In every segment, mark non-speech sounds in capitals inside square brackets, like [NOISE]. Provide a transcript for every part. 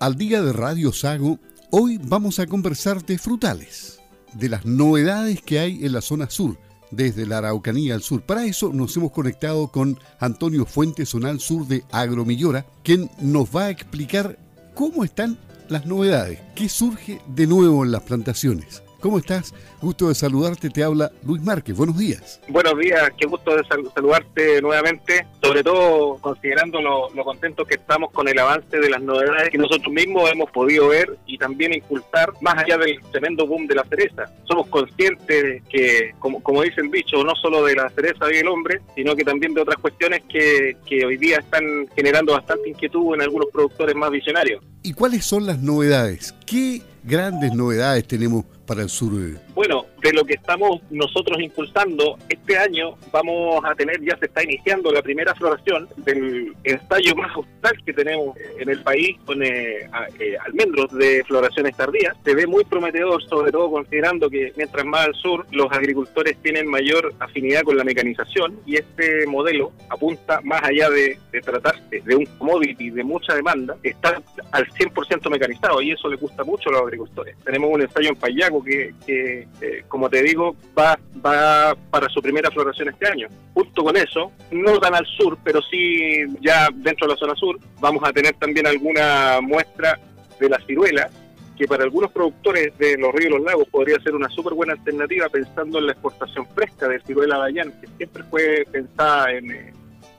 Al Día de Radio Sago, hoy vamos a conversar de frutales, de las novedades que hay en la zona sur, desde la Araucanía al sur. Para eso nos hemos conectado con Antonio Fuentes, zonal sur de Agromillora, quien nos va a explicar cómo están las novedades, qué surge de nuevo en las plantaciones. ¿Cómo estás? Gusto de saludarte, te habla Luis Márquez. Buenos días. Buenos días, qué gusto de saludarte nuevamente, sobre todo considerando lo, contentos que estamos con el avance de las novedades que nosotros mismos hemos podido ver y también impulsar más allá del tremendo boom de la cereza. Somos conscientes que, como, como dice el dicho, no solo de la cereza y el hombre, sino que también de otras cuestiones que, que hoy día están generando bastante inquietud en algunos productores más visionarios. ¿Y cuáles son las novedades? ¿Qué grandes novedades tenemos para el sur? Bueno, de lo que estamos nosotros impulsando, este año vamos a tener, ya se está iniciando la primera floración del ensayo más austral que tenemos en el país con eh, eh, almendros de floraciones tardías. Se ve muy prometedor, sobre todo considerando que mientras más al sur los agricultores tienen mayor afinidad con la mecanización y este modelo apunta más allá de, tratarse de un commodity de mucha demanda, está al 100% mecanizado y eso le gusta mucho a los agricultores. Tenemos un ensayo en Payaco que, que eh, como te digo, va, va para su primera floración este año. Justo con eso, no tan al sur, pero sí ya dentro de la zona sur, vamos a tener también alguna muestra de la ciruela, que para algunos productores de los ríos y los lagos podría ser una súper buena alternativa pensando en la exportación fresca de ciruela Dayan, que siempre fue pensada en,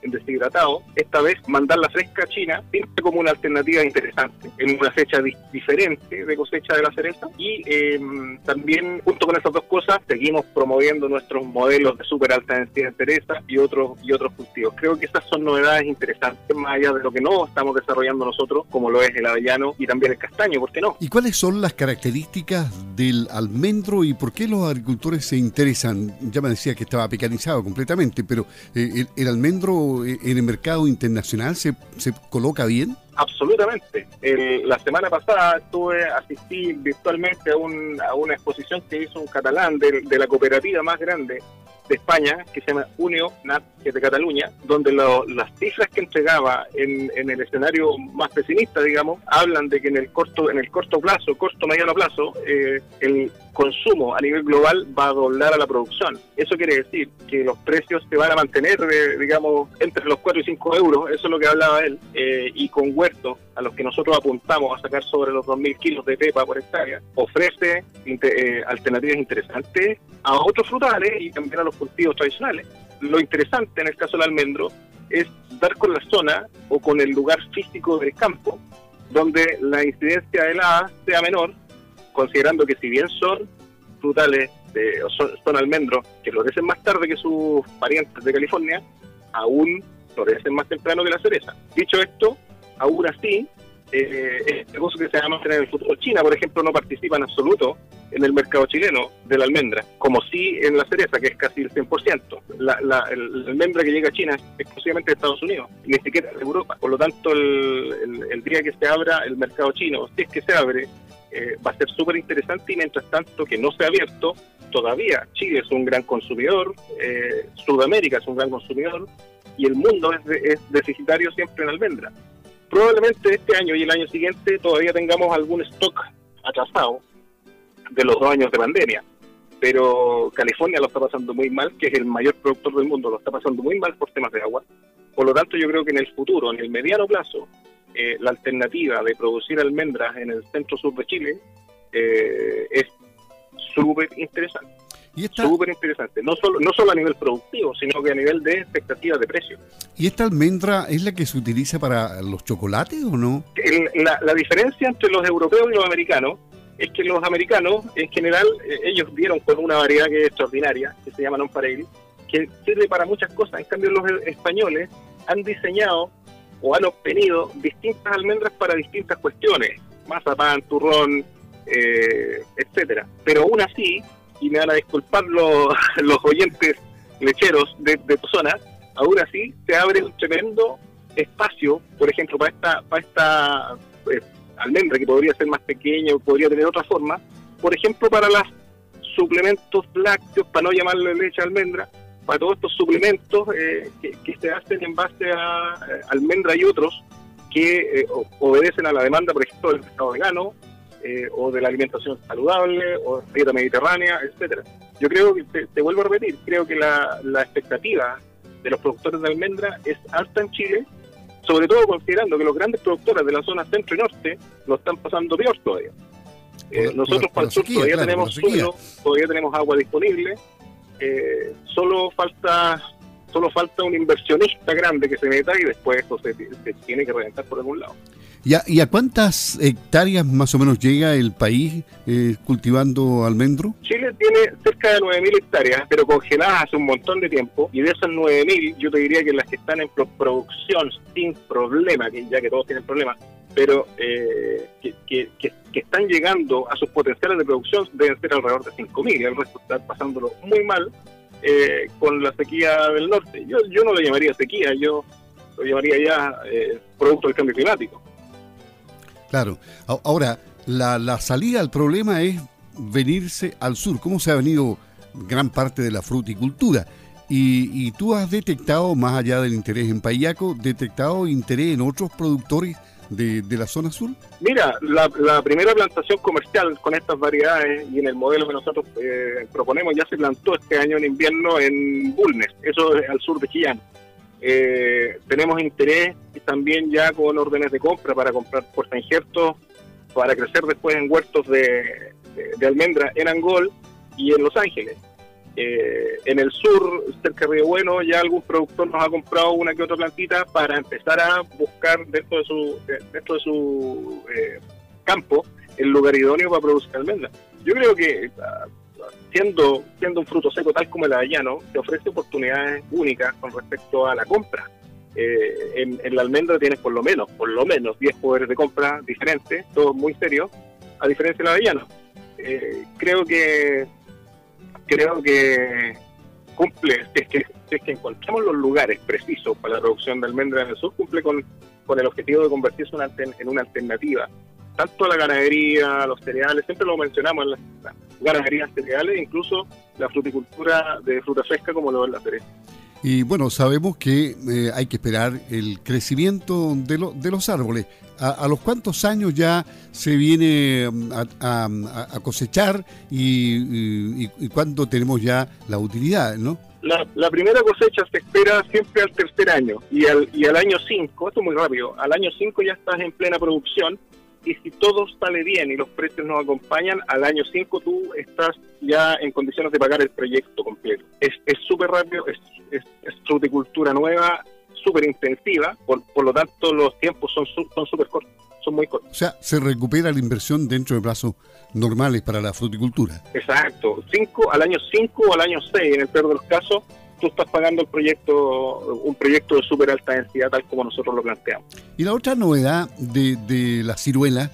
eh, deshidratado, esta vez mandar la fresca a China pinta como una alternativa interesante, en una fecha diferente de cosecha de la cereza y em, también junto con esas dos cosas seguimos promoviendo nuestros modelos de súper alta densidad de cereza y otros y otros cultivos. Creo que esas son novedades interesantes más allá de lo que no estamos desarrollando nosotros, como lo es el avellano y también el castaño, ¿por qué no? ¿Y cuáles son las características del almendro y por qué los agricultores se interesan? Ya me decía que estaba picanizado completamente, pero eh, el almendro en el mercado internacional se, se coloca bien? Absolutamente. la semana pasada estuve asistí virtualmente a, un, a una exposición que hizo un catalán de, de la cooperativa más grande de España, que se llama Unio Nat, que es de Cataluña, donde las cifras que entregaba en, en, el escenario más pesimista, digamos, hablan de que en el corto, en el corto plazo, corto mediano plazo, eh, el consumo a nivel global va a doblar a la producción. Eso quiere decir que los precios se van a mantener, eh, digamos, entre los 4 y 5 euros, eso es lo que hablaba él, eh, y con huertos a los que nosotros apuntamos a sacar sobre los 2.000 kilos de pepa por hectárea, ofrece alternativas interesantes a otros frutales y también a los cultivos tradicionales. Lo interesante en el caso del almendro es dar con la zona o con el lugar físico del campo donde la incidencia de helada sea menor, considerando que si bien son frutales de, o son, almendros que florecen más tarde que sus parientes de California, aún florecen más temprano que la cereza. Dicho esto, aún así, eh, este negocio que se llama en el futuro. China, por ejemplo, no participa en absoluto en el mercado chileno de la almendra, como sí en la cereza, que es casi el 100%. La, la, almendra que llega a China es exclusivamente de Estados Unidos, ni siquiera de Europa. Por lo tanto, el, día que se abra el mercado chino, si es que se abre, eh, va a ser súper interesante y mientras tanto que no se ha abierto, todavía Chile es un gran consumidor, eh, Sudamérica es un gran consumidor y el mundo es, es deficitario siempre en almendra probablemente este año y el año siguiente todavía tengamos algún stock atrasado de los dos años de pandemia. Pero California lo está pasando muy mal, que es el mayor productor del mundo, lo está pasando muy mal por temas de agua. Por lo tanto, yo creo que en el futuro, en el mediano plazo, eh, la alternativa de producir almendras en el centro sur de Chile eh, es súper interesante. Y Súper interesante, no solo, no solo a nivel productivo, sino que a nivel de expectativa de precio. ¿Y esta almendra es la que se utiliza para los chocolates o no? la, la, diferencia entre los europeos y los americanos es que los americanos, en general, eh, ellos dieron con una variedad que es extraordinaria, que se llama non que sirve para muchas cosas. En cambio, los españoles han diseñado o han obtenido distintas almendras para distintas cuestiones, mazapán, turrón, eh, etcétera. Pero aún así, y me van a disculpar [LAUGHS] los, oyentes lecheros de, tu zona, aún así se abre un tremendo espacio, por ejemplo, para esta, para esta eh, almendra que podría ser más pequeña o podría tener otra forma, por ejemplo, para los suplementos lácteos, para no llamarle leche almendra, para todos estos suplementos eh, que, se hacen en base a, almendra y otros, que obedecen a la demanda, por ejemplo, del estado vegano, o de la alimentación saludable, o dieta mediterránea, etcétera. Yo creo que, te, vuelvo a repetir, creo que la, la expectativa de los productores de almendra es alta en Chile, sobre todo considerando que los grandes productores de la zona centro y norte lo están pasando peor todavía. Eh, nosotros para el sur todavía tenemos suelo, todavía tenemos agua disponible, eh, solo falta solo falta un inversionista grande que se meta y después esto se, tiene que reventar por algún lado. ¿Y a, cuántas hectáreas más o menos llega el país eh, cultivando almendro? Chile tiene cerca de 9.000 hectáreas, pero congeladas hace un montón de tiempo. Y de esas 9.000, yo te diría que las que están en producción sin problema, que ya que todos tienen problemas, pero eh, que, están llegando a sus potenciales de producción deben ser alrededor de 5.000 y el resto está pasándolo muy mal eh, con la sequía del norte. Yo, yo no lo llamaría sequía, yo lo llamaría ya eh, producto del cambio climático. Claro. Ahora, la, la salida al problema es venirse al sur. ¿Cómo se ha venido gran parte de la fruticultura? Y, y, tú has detectado, más allá del interés en Payaco, detectado interés en otros productores de, la zona sur? Mira, la, primera plantación comercial con estas variedades y en el modelo que nosotros eh, proponemos ya se plantó este año en invierno en Bulnes, eso es al sur de Chillán. Eh, tenemos interés también ya con órdenes de compra para comprar puerta injertos para crecer después en huertos de, de almendra en Angol y en Los Ángeles. Eh, en el sur, cerca de Río Bueno, ya algún productor nos ha comprado una que otra plantita para empezar a buscar dentro de su, dentro de su eh, campo el lugar idóneo para producir almendras. Yo creo que ah, siendo, siendo un fruto seco tal como el avellano, te ofrece oportunidades únicas con respecto a la compra. Eh, en, la almendra tienes por lo menos, por lo menos 10 poderes de compra diferentes, todos muy serios, a diferencia del avellano. creo que creo que cumple, es que, es que encontramos los lugares precisos para la producción de almendra en el sur, cumple con, con el objetivo de convertirse en una alternativa, tanto la ganadería, los cereales, siempre lo mencionamos en las, ganaderías cereales, incluso la fruticultura de fruta fresca como lo es la cereza. Y bueno, sabemos que eh, hay que esperar el crecimiento de, de los árboles. ¿A, los cuántos años ya se viene mm, a, cosechar y, y, cuándo tenemos ya la utilidad, no? La, primera cosecha se espera siempre al tercer año y al, y al año 5, esto es muy rápido, al año 5 ya estás en plena producción y si todo sale bien y los precios nos acompañan, al año 5 tú estás ya en condiciones de pagar el proyecto completo. Es súper rápido, es, es, fruticultura nueva, súper intensiva, por, por lo tanto los tiempos son son súper cortos, son muy cortos. O sea, se recupera la inversión dentro de plazos normales para la fruticultura. Exacto, cinco, al año 5 o al año 6 en el peor de los casos, tú estás pagando el proyecto, un proyecto de súper alta densidad tal como nosotros lo planteamos. Y la otra novedad de, de la ciruela,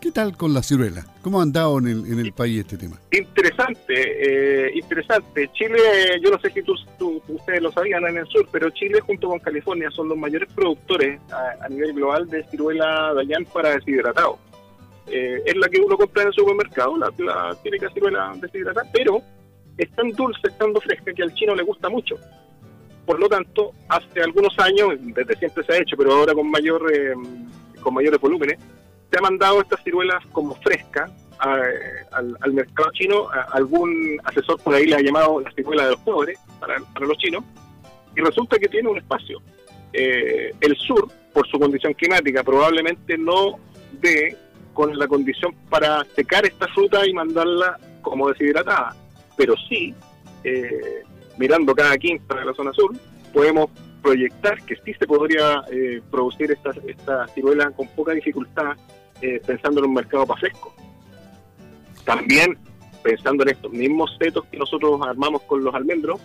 ¿qué tal con la ciruela? ¿Cómo ha andado en el, en el país este tema? Interesante, eh, interesante. Chile, yo no sé si tú, ustedes lo sabían en el sur, pero Chile junto con California son los mayores productores a, nivel global de ciruela Dayan para deshidratado. Eh, es la que uno compra en el supermercado, la, la típica ciruela deshidratada, pero es tan dulce, es tan fresca que al chino le gusta mucho. Por lo tanto, hace algunos años, desde siempre se ha hecho, pero ahora con mayor eh, con mayores volúmenes, se ha mandado estas ciruelas como fresca al, mercado chino. algún asesor por ahí le ha llamado la ciruela de los pobres para, los chinos, y resulta que tiene un espacio. Eh, el sur, por su condición climática, probablemente no dé con la condición para secar esta fruta y mandarla como deshidratada pero sí, eh, mirando cada quinta de la zona sur, podemos proyectar que sí se podría eh, producir esta, esta ciruela con poca dificultad eh, pensando en un mercado para fresco. También pensando en estos mismos setos que nosotros armamos con los almendros,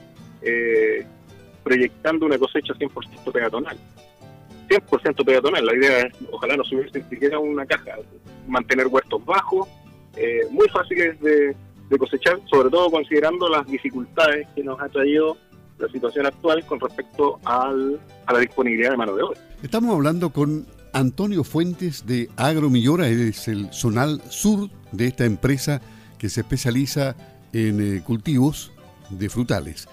proyectando una cosecha 100% peatonal. 100% peatonal, la idea es, ojalá no subiese ni siquiera una caja, mantener huertos bajos, muy fáciles de, de cosechar, sobre todo considerando las dificultades que nos ha traído la situación actual con respecto al, a la disponibilidad de mano de obra. Estamos hablando con Antonio Fuentes de Agromillora, es el zonal sur de esta empresa que se especializa en eh, cultivos de frutales.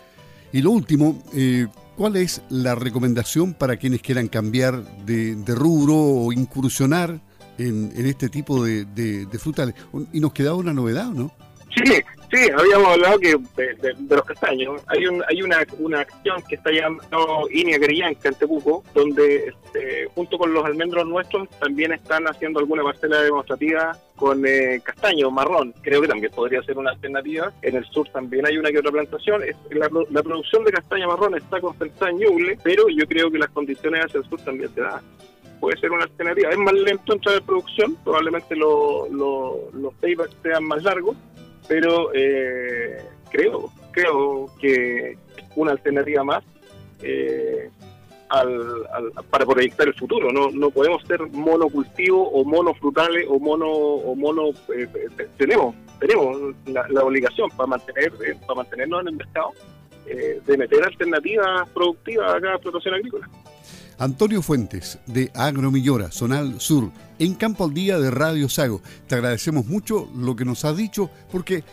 Y lo último, eh, ¿Cuál es la recomendación para quienes quieran cambiar de, rubro o incursionar en, este tipo de, de, frutales? Y nos quedaba una novedad, ¿no? Sí, sí, habíamos hablado que de, los castaños. Hay un, hay una, una acción que está llamando Inia Grillanca en Tepuco, donde este, junto con los almendros nuestros también están haciendo alguna parcela demostrativa con eh, castaño marrón. Creo que también podría ser una alternativa. En el sur también hay una que otra plantación. la, producción de castaño marrón está concentrada en Ñuble, pero yo creo que las condiciones hacia el sur también se dan puede ser una alternativa. Es más lento en producción, probablemente los paybacks sean más largos, pero eh, creo, creo que una alternativa más eh, para proyectar el futuro. No, no podemos ser monocultivo o monofrutales o mono o mono eh, tenemos tenemos la, obligación para mantener para mantenernos en el mercado de meter alternativas productivas a cada explotación agrícola. Antonio Fuentes, de Agromillora, Zonal Sur, en Campo al Día de Radio Sago. Te agradecemos mucho lo que nos has dicho, porque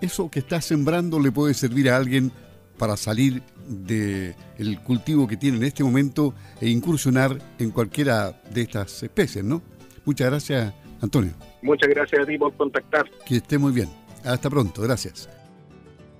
eso que estás sembrando le puede servir a alguien para salir del cultivo que tiene en este momento e incursionar en cualquiera de estas especies, ¿no? Muchas gracias, Antonio. Muchas gracias a ti por contactar. Que esté muy bien. Hasta pronto, gracias.